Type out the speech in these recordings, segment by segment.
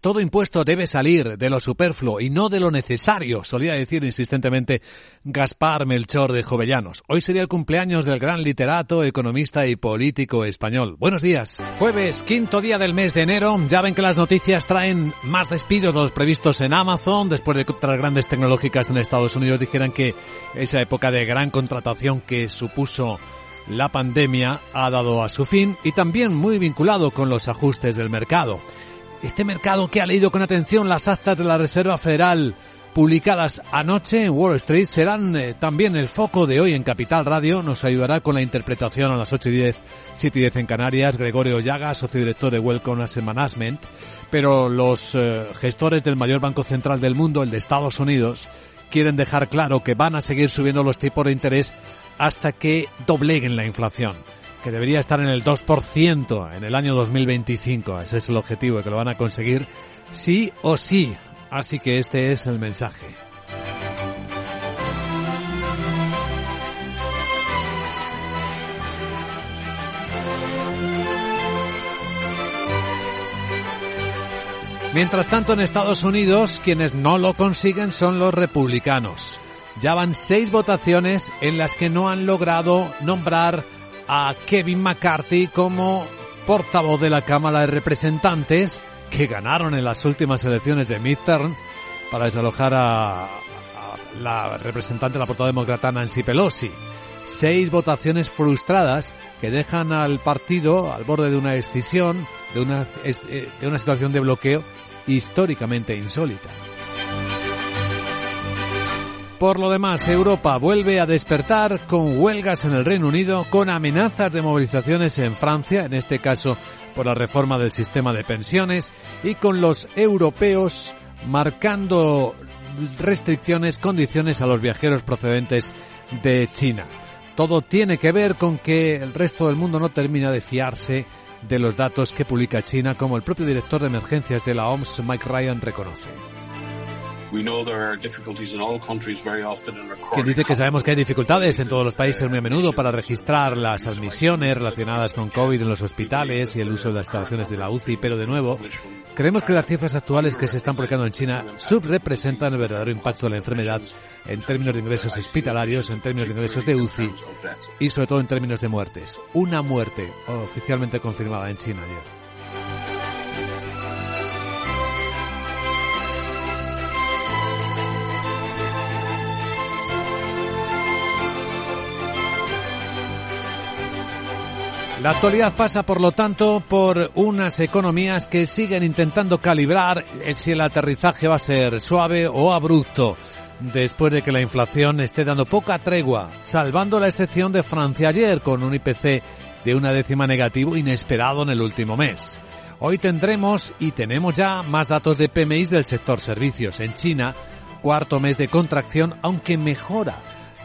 Todo impuesto debe salir de lo superfluo y no de lo necesario, solía decir insistentemente Gaspar Melchor de Jovellanos. Hoy sería el cumpleaños del gran literato, economista y político español. Buenos días. Jueves, quinto día del mes de enero. Ya ven que las noticias traen más despidos de los previstos en Amazon, después de que otras grandes tecnológicas en Estados Unidos dijeran que esa época de gran contratación que supuso la pandemia ha dado a su fin y también muy vinculado con los ajustes del mercado. Este mercado que ha leído con atención las actas de la Reserva Federal publicadas anoche en Wall Street serán eh, también el foco de hoy en Capital Radio. Nos ayudará con la interpretación a las 8 y 10, 7 y 10 en Canarias, Gregorio Llaga, socio director de Welcome Asset Management. Pero los eh, gestores del mayor banco central del mundo, el de Estados Unidos, quieren dejar claro que van a seguir subiendo los tipos de interés hasta que dobleguen la inflación que debería estar en el 2% en el año 2025. Ese es el objetivo, que lo van a conseguir sí o sí. Así que este es el mensaje. Mientras tanto, en Estados Unidos, quienes no lo consiguen son los republicanos. Ya van seis votaciones en las que no han logrado nombrar a Kevin McCarthy como portavoz de la Cámara de Representantes que ganaron en las últimas elecciones de midterm para desalojar a, la representante, la portavoz demócrata Nancy Pelosi. Seis votaciones frustradas que dejan al partido al borde de una decisión, de una, eh, de una situación de bloqueo históricamente insólita. Por lo demás, Europa vuelve a despertar con huelgas en el Reino Unido, con amenazas de movilizaciones en Francia, en este caso por la reforma del sistema de pensiones, y con los europeos marcando restricciones, condiciones a los viajeros procedentes de China. Todo tiene que ver con que el resto del mundo no termina de fiarse de los datos que publica China, como el propio director de emergencias de la OMS, Mike Ryan, reconoce. Que dice que sabemos que hay dificultades en todos los países muy a menudo para registrar las admisiones relacionadas con COVID en los hospitales y el uso de las instalaciones de la UCI, pero de nuevo, creemos que las cifras actuales que se están publicando en China subrepresentan el verdadero impacto de la enfermedad en términos de ingresos hospitalarios, en términos de ingresos de UCI y sobre todo en términos de muertes. Una muerte oficialmente confirmada en China ayer. La actualidad pasa, por lo tanto, por unas economías que siguen intentando calibrar si el aterrizaje va a ser suave o abrupto, después de que la inflación esté dando poca tregua, salvando la excepción de Francia ayer con un IPC de una décima negativo inesperado en el último mes. Hoy tendremos y tenemos ya más datos de PMI del sector servicios. En China, cuarto mes de contracción, aunque mejora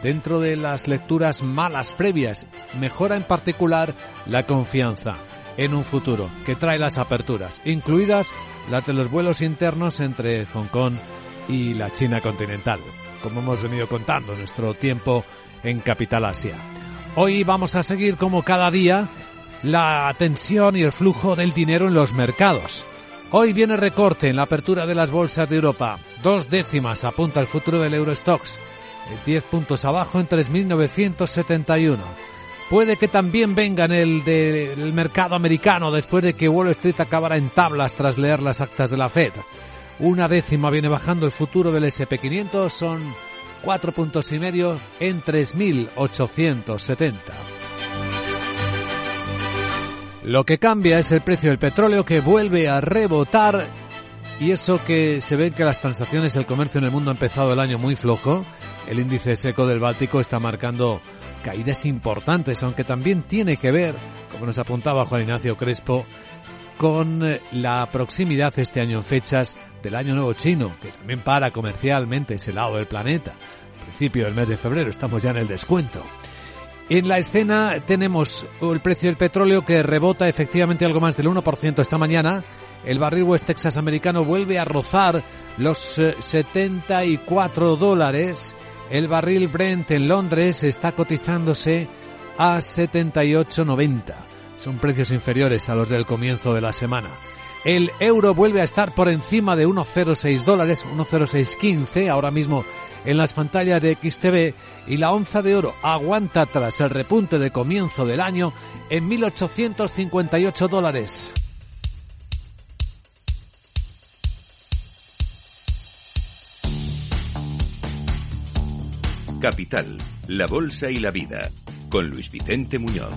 dentro de las lecturas malas previas. Mejora en particular la confianza en un futuro que trae las aperturas, incluidas las de los vuelos internos entre Hong Kong y la China continental, como hemos venido contando nuestro tiempo en Capital Asia. Hoy vamos a seguir como cada día la tensión y el flujo del dinero en los mercados. Hoy viene recorte en la apertura de las bolsas de Europa. Dos décimas apunta el futuro del Eurostox. 10 puntos abajo en 3.971. Puede que también venga en el del mercado americano después de que Wall Street acabara en tablas tras leer las actas de la Fed. Una décima viene bajando el futuro del SP500, son cuatro puntos y medio en 3.870. Lo que cambia es el precio del petróleo que vuelve a rebotar y eso que se ve que las transacciones del comercio en el mundo ha empezado el año muy flojo. El índice seco del Báltico está marcando caídas importantes, aunque también tiene que ver, como nos apuntaba Juan Ignacio Crespo, con eh, la proximidad este año en fechas del Año Nuevo Chino, que también para comercialmente ese lado del planeta. principio del mes de febrero estamos ya en el descuento. En la escena tenemos el precio del petróleo que rebota efectivamente algo más del 1% esta mañana. El barril West Texas americano vuelve a rozar los 74 eh, dólares el barril Brent en Londres está cotizándose a 78,90. Son precios inferiores a los del comienzo de la semana. El euro vuelve a estar por encima de 1,06 dólares, 1,0615 ahora mismo en las pantallas de XTV y la onza de oro aguanta tras el repunte de comienzo del año en 1.858 dólares. Capital, la Bolsa y la Vida, con Luis Vicente Muñoz.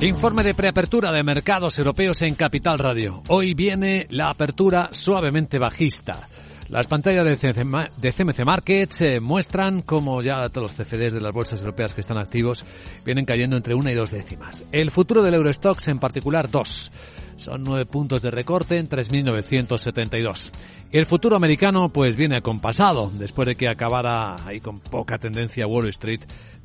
Informe de preapertura de mercados europeos en Capital Radio. Hoy viene la apertura suavemente bajista. Las pantallas de CMC Markets eh, muestran como ya todos los CFDs de las bolsas europeas que están activos vienen cayendo entre una y dos décimas. El futuro del Eurostox en particular dos. Son nueve puntos de recorte en 3.972. El futuro americano pues viene acompasado después de que acabara ahí con poca tendencia Wall Street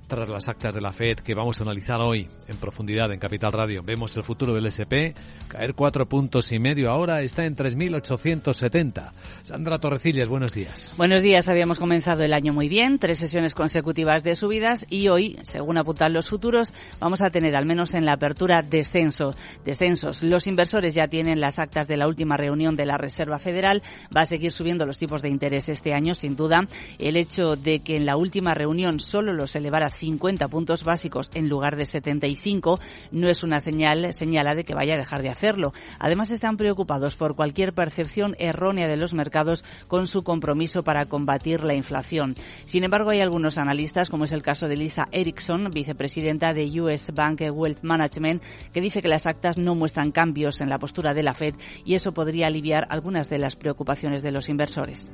tras las actas de la Fed que vamos a analizar hoy en profundidad en Capital Radio. Vemos el futuro del SP caer cuatro puntos y medio ahora, está en 3.870. Sandra Torrecillas, buenos días. Buenos días, habíamos comenzado el año muy bien, tres sesiones consecutivas de subidas y hoy, según apuntan los futuros, vamos a tener al menos en la apertura descenso, descensos. Los inversores ya tienen las actas de la última reunión de la Reserva Federal, va a seguir subiendo los tipos de interés este año, sin duda. El hecho de que en la última reunión solo los elevara 50 puntos básicos en lugar de 75 no es una señal señala de que vaya a dejar de hacerlo. Además están preocupados por cualquier percepción errónea de los mercados con su compromiso para combatir la inflación. Sin embargo, hay algunos analistas, como es el caso de Lisa Erickson, vicepresidenta de US Bank Wealth Management, que dice que las actas no muestran cambios en la postura de la Fed y eso podría aliviar algunas de las preocupaciones de los inversores.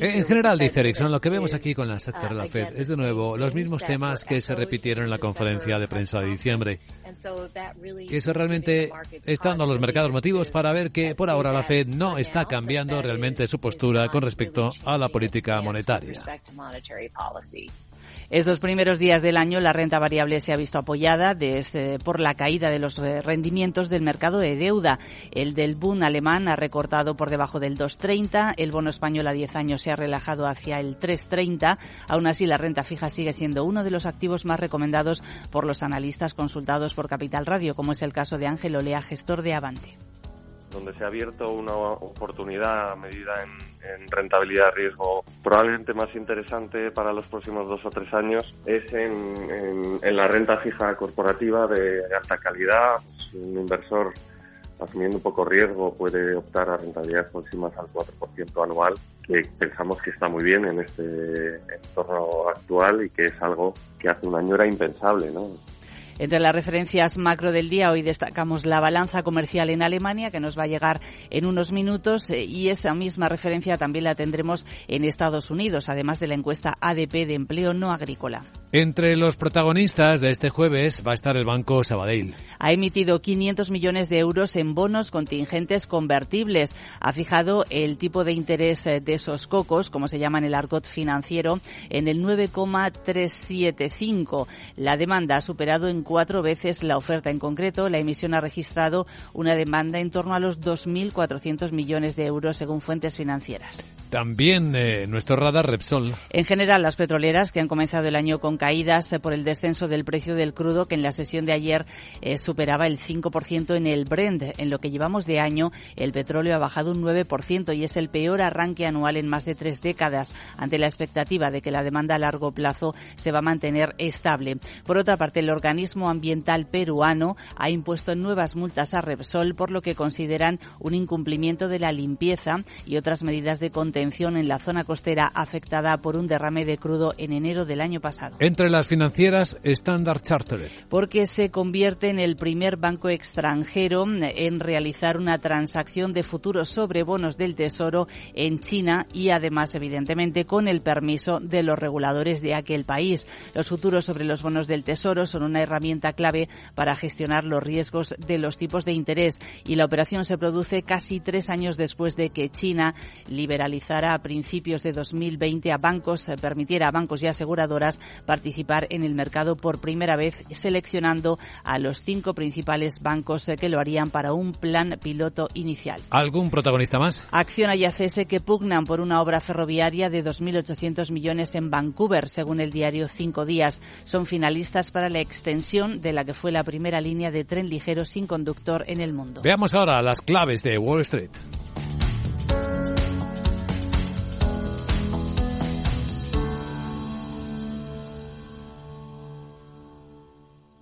En general, dice Erickson, lo que vemos aquí con las actas de la Fed es de nuevo los mismos temas que se repitieron en la conferencia de prensa de diciembre. Eso realmente está dando a los mercados motivos para ver que por ahora la Fed no está cambiando realmente su postura con respecto a la política monetaria. Estos primeros días del año la renta variable se ha visto apoyada desde, por la caída de los eh, rendimientos del mercado de deuda. El del Bund alemán ha recortado por debajo del 2,30, el bono español a 10 años se ha relajado hacia el 3,30. Aún así, la renta fija sigue siendo uno de los activos más recomendados por los analistas consultados por Capital Radio, como es el caso de Ángel Olea, gestor de Avante donde se ha abierto una oportunidad medida en, rentabilidad riesgo probablemente más interesante para los próximos dos o tres años es en, la renta fija corporativa de alta calidad. Pues, un inversor asumiendo un poco riesgo puede optar a rentabilidades próximas al 4% anual, que pensamos que está muy bien en este entorno actual y que es algo que hace un año era impensable, ¿no? Entre las referencias macro del día, hoy destacamos la balanza comercial en Alemania, que nos va a llegar en unos minutos, eh, y esa misma referencia también la tendremos en Estados Unidos, además de la encuesta ADP de empleo no agrícola. Entre los protagonistas de este jueves va a estar el Banco Sabadell. Ha emitido 500 millones de euros en bonos contingentes convertibles. Ha fijado el tipo de interés eh, de esos cocos, como se llama en el argot financiero, en el 9,375. La demanda ha superado en cuatro veces la oferta. En concreto, la emisión ha registrado una demanda en torno a los 2.400 millones de euros según fuentes financieras. También eh, nuestro radar Repsol. En general, las petroleras que han comenzado el año con caídas eh, por el descenso del precio del crudo, que en la sesión de ayer eh, superaba el 5% en el Brent. En lo que llevamos de año, el petróleo ha bajado un 9% y es el peor arranque anual en más de tres décadas, ante la expectativa de que la demanda a largo plazo se va a mantener estable. Por otra parte, el organismo ambiental peruano ha impuesto nuevas multas a Repsol por lo que consideran un incumplimiento de la limpieza y otras medidas de control en la zona costera afectada por un derrame de crudo en enero del año pasado. Entre las financieras, Standard Chartered. Porque se convierte en el primer banco extranjero en realizar una transacción de futuros sobre bonos del Tesoro en China y además, evidentemente, con el permiso de los reguladores de aquel país. Los futuros sobre los bonos del Tesoro son una herramienta clave para gestionar los riesgos de los tipos de interés y la operación se produce casi tres años después de que China liberalizara autorizara a principios de 2020 a bancos, eh, permitiera a bancos y aseguradoras participar en el mercado por primera vez, seleccionando a los cinco principales bancos eh, que lo harían para un plan piloto inicial. ¿Algún protagonista más? Acciona y ACS que pugnan por una obra ferroviaria de 2.800 millones en Vancouver, según el diario Cinco Días. Son finalistas para la extensión de la que fue la primera línea de tren ligero sin conductor en el mundo. Veamos ahora las claves de Wall Street.